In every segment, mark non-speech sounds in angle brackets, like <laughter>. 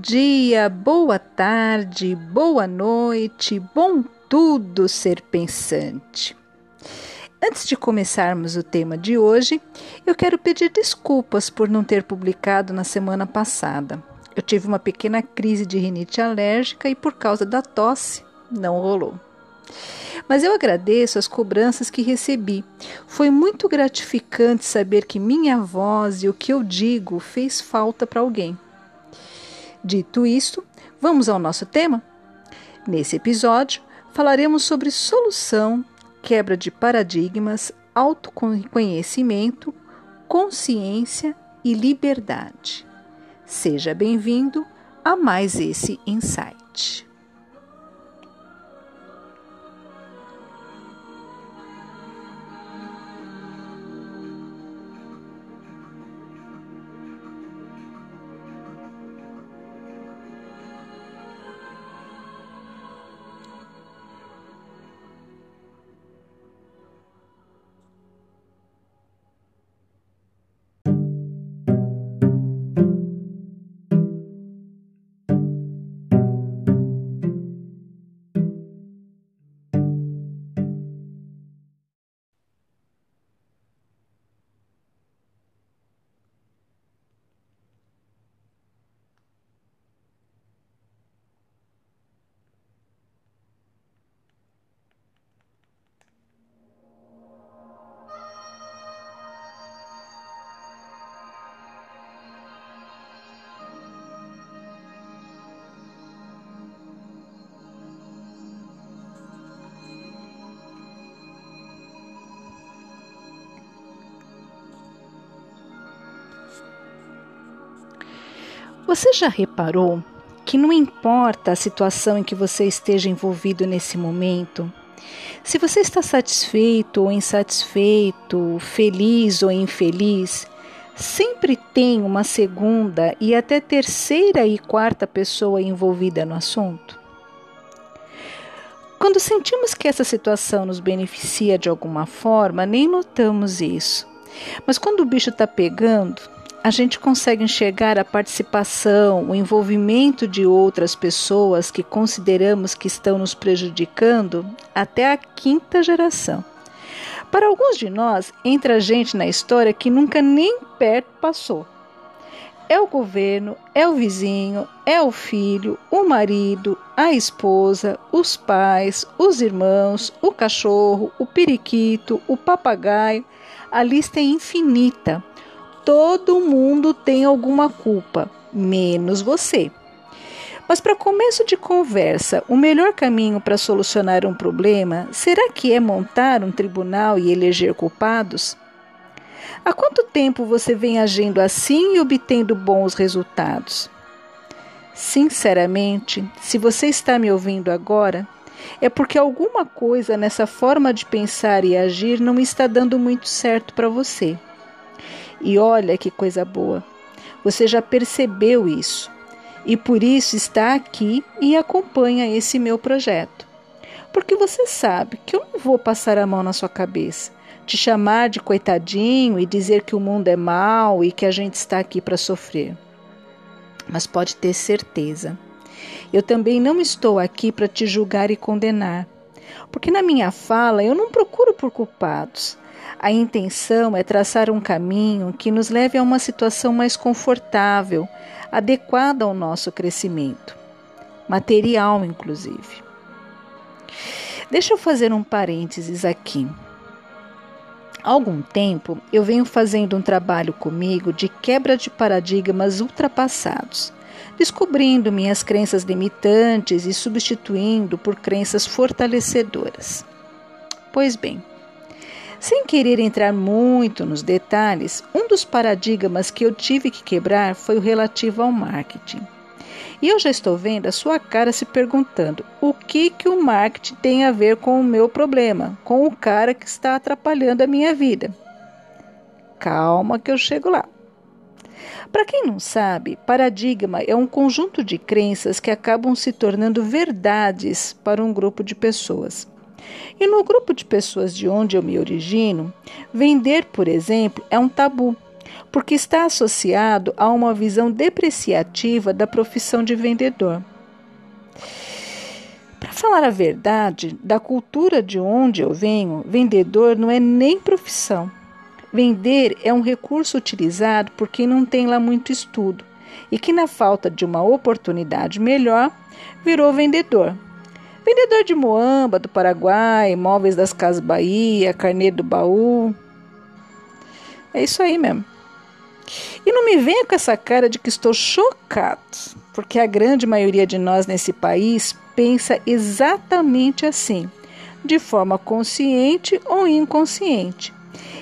dia, boa tarde, boa noite, bom tudo ser pensante. Antes de começarmos o tema de hoje, eu quero pedir desculpas por não ter publicado na semana passada. Eu tive uma pequena crise de rinite alérgica e, por causa da tosse, não rolou. Mas eu agradeço as cobranças que recebi. Foi muito gratificante saber que minha voz e o que eu digo fez falta para alguém. Dito isto, vamos ao nosso tema? Nesse episódio, falaremos sobre solução, quebra de paradigmas, autoconhecimento, consciência e liberdade. Seja bem-vindo a mais esse insight. Você já reparou que não importa a situação em que você esteja envolvido nesse momento, se você está satisfeito ou insatisfeito, feliz ou infeliz, sempre tem uma segunda e até terceira e quarta pessoa envolvida no assunto? Quando sentimos que essa situação nos beneficia de alguma forma, nem notamos isso. Mas quando o bicho está pegando, a gente consegue enxergar a participação, o envolvimento de outras pessoas que consideramos que estão nos prejudicando até a quinta geração. Para alguns de nós, entra gente na história que nunca nem perto passou. É o governo, é o vizinho, é o filho, o marido, a esposa, os pais, os irmãos, o cachorro, o periquito, o papagaio. A lista é infinita todo mundo tem alguma culpa, menos você. Mas para começo de conversa, o melhor caminho para solucionar um problema será que é montar um tribunal e eleger culpados? Há quanto tempo você vem agindo assim e obtendo bons resultados? Sinceramente, se você está me ouvindo agora, é porque alguma coisa nessa forma de pensar e agir não está dando muito certo para você. E olha que coisa boa. Você já percebeu isso e por isso está aqui e acompanha esse meu projeto. Porque você sabe que eu não vou passar a mão na sua cabeça, te chamar de coitadinho e dizer que o mundo é mau e que a gente está aqui para sofrer. Mas pode ter certeza, eu também não estou aqui para te julgar e condenar, porque na minha fala eu não procuro por culpados, a intenção é traçar um caminho que nos leve a uma situação mais confortável, adequada ao nosso crescimento, material inclusive. Deixa eu fazer um parênteses aqui. Há algum tempo eu venho fazendo um trabalho comigo de quebra de paradigmas ultrapassados, descobrindo minhas crenças limitantes e substituindo por crenças fortalecedoras. Pois bem, sem querer entrar muito nos detalhes, um dos paradigmas que eu tive que quebrar foi o relativo ao marketing. E eu já estou vendo a sua cara se perguntando o que, que o marketing tem a ver com o meu problema, com o cara que está atrapalhando a minha vida. Calma que eu chego lá. Para quem não sabe, paradigma é um conjunto de crenças que acabam se tornando verdades para um grupo de pessoas. E no grupo de pessoas de onde eu me origino, vender, por exemplo, é um tabu, porque está associado a uma visão depreciativa da profissão de vendedor. Para falar a verdade, da cultura de onde eu venho, vendedor não é nem profissão. Vender é um recurso utilizado por quem não tem lá muito estudo e que, na falta de uma oportunidade melhor, virou vendedor. Vendedor de moamba do Paraguai, móveis das Casas Bahia, carnê do baú. É isso aí mesmo. E não me venha com essa cara de que estou chocado, porque a grande maioria de nós nesse país pensa exatamente assim, de forma consciente ou inconsciente.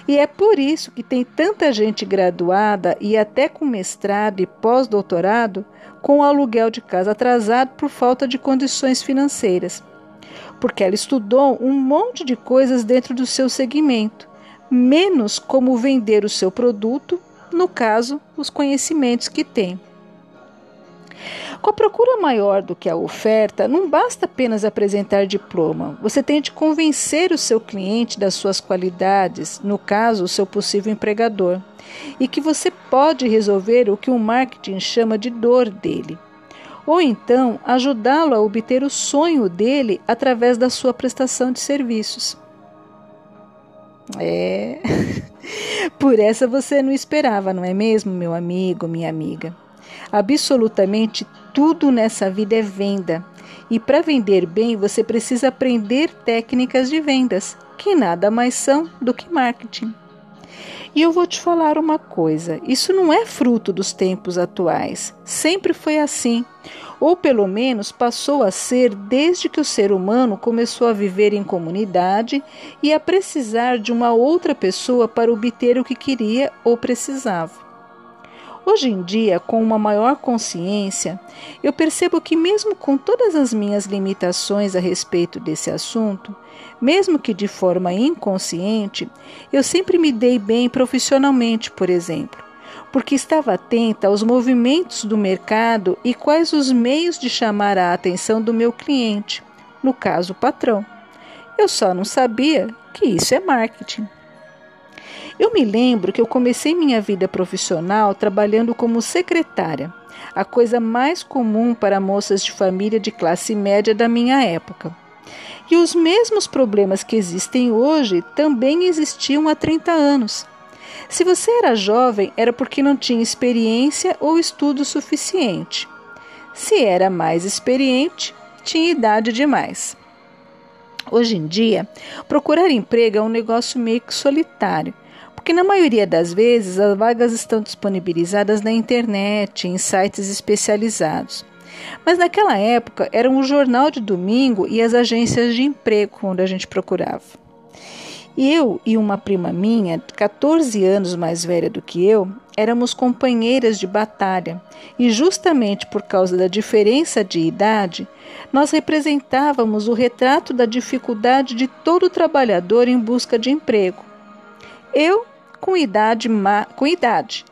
E é por isso que tem tanta gente graduada e até com mestrado e pós-doutorado com o aluguel de casa atrasado por falta de condições financeiras. Porque ela estudou um monte de coisas dentro do seu segmento, menos como vender o seu produto no caso, os conhecimentos que tem. Com a procura maior do que a oferta, não basta apenas apresentar diploma. Você tem de convencer o seu cliente das suas qualidades, no caso, o seu possível empregador, e que você pode resolver o que o marketing chama de dor dele. Ou então ajudá-lo a obter o sonho dele através da sua prestação de serviços. É. <laughs> Por essa você não esperava, não é mesmo, meu amigo, minha amiga? Absolutamente tudo nessa vida é venda. E para vender bem, você precisa aprender técnicas de vendas, que nada mais são do que marketing. E eu vou te falar uma coisa: isso não é fruto dos tempos atuais. Sempre foi assim ou pelo menos passou a ser desde que o ser humano começou a viver em comunidade e a precisar de uma outra pessoa para obter o que queria ou precisava. Hoje em dia, com uma maior consciência, eu percebo que, mesmo com todas as minhas limitações a respeito desse assunto, mesmo que de forma inconsciente, eu sempre me dei bem profissionalmente, por exemplo porque estava atenta aos movimentos do mercado e quais os meios de chamar a atenção do meu cliente, no caso, o patrão. Eu só não sabia que isso é marketing. Eu me lembro que eu comecei minha vida profissional trabalhando como secretária, a coisa mais comum para moças de família de classe média da minha época. E os mesmos problemas que existem hoje também existiam há 30 anos. Se você era jovem, era porque não tinha experiência ou estudo suficiente. Se era mais experiente, tinha idade demais. Hoje em dia, procurar emprego é um negócio meio que solitário, porque na maioria das vezes as vagas estão disponibilizadas na internet, em sites especializados. Mas naquela época eram o jornal de domingo e as agências de emprego onde a gente procurava. Eu e uma prima minha, 14 anos mais velha do que eu, éramos companheiras de batalha e, justamente por causa da diferença de idade, nós representávamos o retrato da dificuldade de todo trabalhador em busca de emprego. Eu, com idade, com idade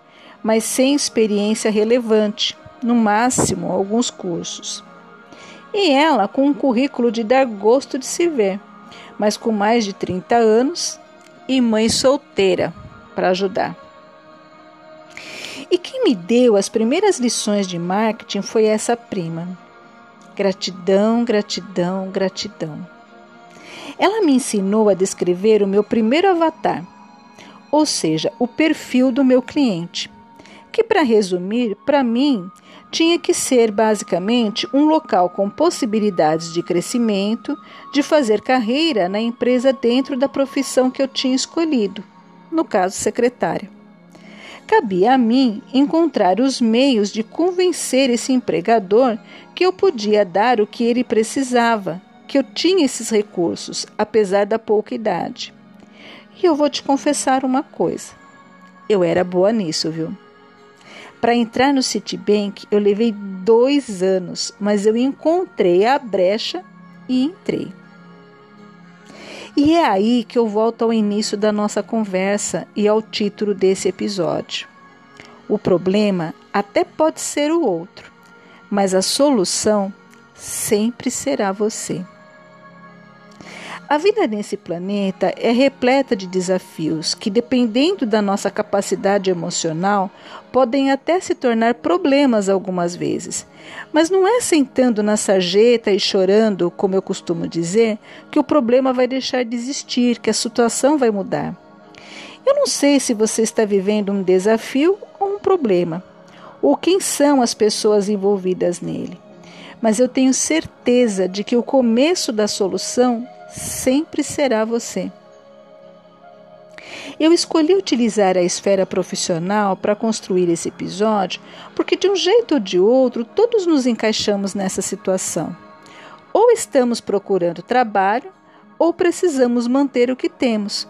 mas sem experiência relevante, no máximo alguns cursos. E ela com um currículo de dar gosto de se ver mas com mais de 30 anos e mãe solteira para ajudar. E quem me deu as primeiras lições de marketing foi essa prima. Gratidão, gratidão, gratidão. Ela me ensinou a descrever o meu primeiro avatar, ou seja, o perfil do meu cliente, que, para resumir, para mim tinha que ser basicamente um local com possibilidades de crescimento, de fazer carreira na empresa dentro da profissão que eu tinha escolhido, no caso, secretária. Cabia a mim encontrar os meios de convencer esse empregador que eu podia dar o que ele precisava, que eu tinha esses recursos, apesar da pouca idade. E eu vou te confessar uma coisa: eu era boa nisso, viu? Para entrar no Citibank, eu levei dois anos, mas eu encontrei a brecha e entrei. E é aí que eu volto ao início da nossa conversa e ao título desse episódio. O problema até pode ser o outro, mas a solução sempre será você. A vida nesse planeta é repleta de desafios que, dependendo da nossa capacidade emocional, podem até se tornar problemas algumas vezes. Mas não é sentando na sarjeta e chorando, como eu costumo dizer, que o problema vai deixar de existir, que a situação vai mudar. Eu não sei se você está vivendo um desafio ou um problema, ou quem são as pessoas envolvidas nele. Mas eu tenho certeza de que o começo da solução sempre será você. Eu escolhi utilizar a esfera profissional para construir esse episódio porque, de um jeito ou de outro, todos nos encaixamos nessa situação. Ou estamos procurando trabalho, ou precisamos manter o que temos.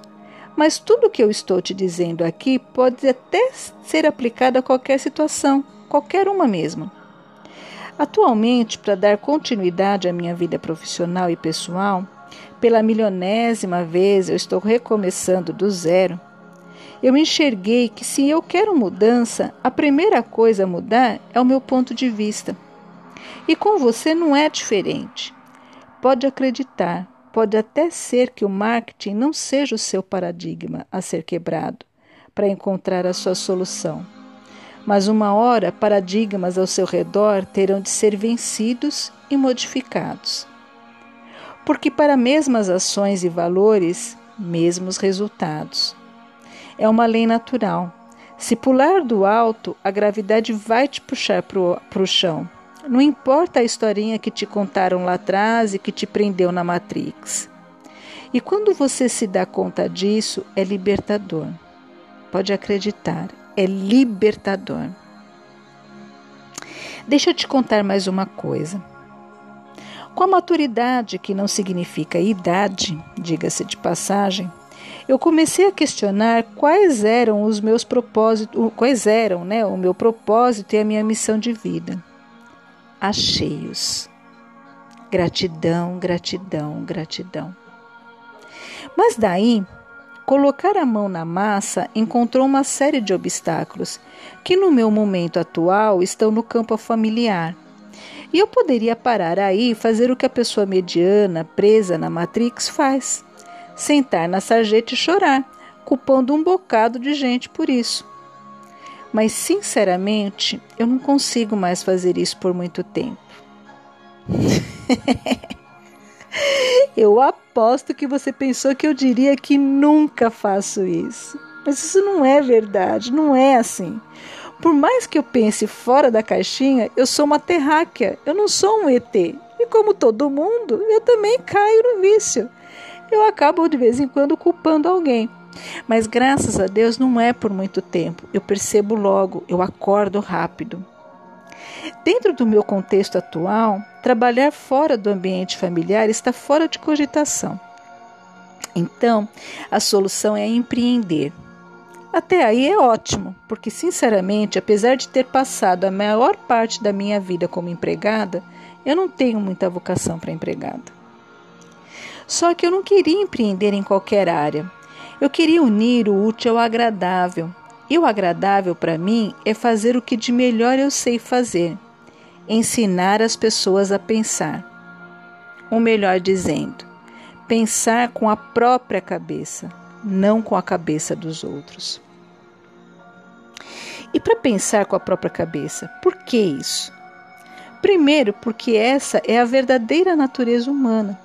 Mas tudo o que eu estou te dizendo aqui pode até ser aplicado a qualquer situação, qualquer uma mesmo. Atualmente, para dar continuidade à minha vida profissional e pessoal, pela milionésima vez eu estou recomeçando do zero. Eu enxerguei que se eu quero mudança, a primeira coisa a mudar é o meu ponto de vista. E com você não é diferente. Pode acreditar, pode até ser que o marketing não seja o seu paradigma a ser quebrado para encontrar a sua solução. Mas uma hora, paradigmas ao seu redor terão de ser vencidos e modificados porque para mesmas ações e valores, mesmos resultados. É uma lei natural. Se pular do alto, a gravidade vai te puxar para o chão. Não importa a historinha que te contaram lá atrás e que te prendeu na Matrix. E quando você se dá conta disso, é libertador. Pode acreditar, é libertador. Deixa eu te contar mais uma coisa. Com a maturidade, que não significa idade, diga-se de passagem, eu comecei a questionar quais eram os meus propósitos, quais eram, né, o meu propósito e a minha missão de vida. Achei-os. Gratidão, gratidão, gratidão. Mas daí, colocar a mão na massa encontrou uma série de obstáculos que no meu momento atual estão no campo familiar e eu poderia parar aí e fazer o que a pessoa mediana, presa na Matrix, faz: sentar na sarjeta e chorar, culpando um bocado de gente por isso. Mas, sinceramente, eu não consigo mais fazer isso por muito tempo. <laughs> eu aposto que você pensou que eu diria que nunca faço isso. Mas isso não é verdade, não é assim. Por mais que eu pense fora da caixinha, eu sou uma terráquea, eu não sou um ET. E como todo mundo, eu também caio no vício. Eu acabo de vez em quando culpando alguém. Mas graças a Deus não é por muito tempo. Eu percebo logo, eu acordo rápido. Dentro do meu contexto atual, trabalhar fora do ambiente familiar está fora de cogitação. Então, a solução é empreender. Até aí é ótimo, porque sinceramente, apesar de ter passado a maior parte da minha vida como empregada, eu não tenho muita vocação para empregada. Só que eu não queria empreender em qualquer área. Eu queria unir o útil ao agradável. E o agradável para mim é fazer o que de melhor eu sei fazer: ensinar as pessoas a pensar. Ou melhor dizendo, pensar com a própria cabeça, não com a cabeça dos outros. E para pensar com a própria cabeça, por que isso? Primeiro, porque essa é a verdadeira natureza humana.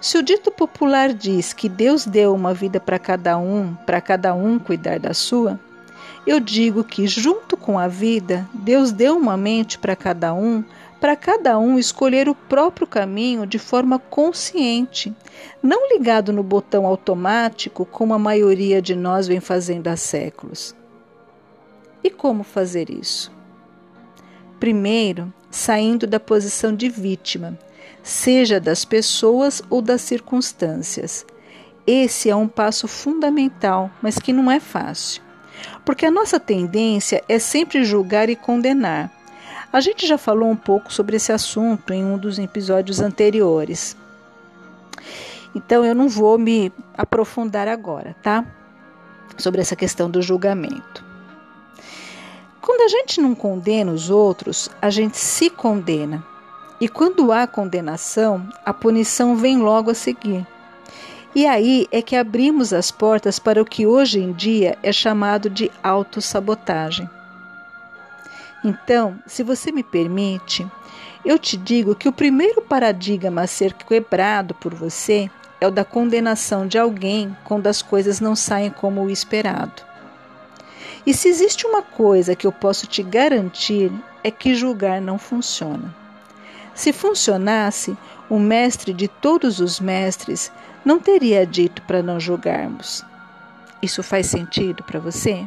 Se o dito popular diz que Deus deu uma vida para cada um, para cada um cuidar da sua, eu digo que, junto com a vida, Deus deu uma mente para cada um, para cada um escolher o próprio caminho de forma consciente, não ligado no botão automático como a maioria de nós vem fazendo há séculos. E como fazer isso? Primeiro, saindo da posição de vítima, seja das pessoas ou das circunstâncias. Esse é um passo fundamental, mas que não é fácil. Porque a nossa tendência é sempre julgar e condenar. A gente já falou um pouco sobre esse assunto em um dos episódios anteriores. Então eu não vou me aprofundar agora, tá? Sobre essa questão do julgamento. Quando a gente não condena os outros, a gente se condena. E quando há condenação, a punição vem logo a seguir. E aí é que abrimos as portas para o que hoje em dia é chamado de autossabotagem. Então, se você me permite, eu te digo que o primeiro paradigma a ser quebrado por você é o da condenação de alguém quando as coisas não saem como o esperado. E se existe uma coisa que eu posso te garantir é que julgar não funciona. Se funcionasse, o mestre de todos os mestres não teria dito para não julgarmos. Isso faz sentido para você?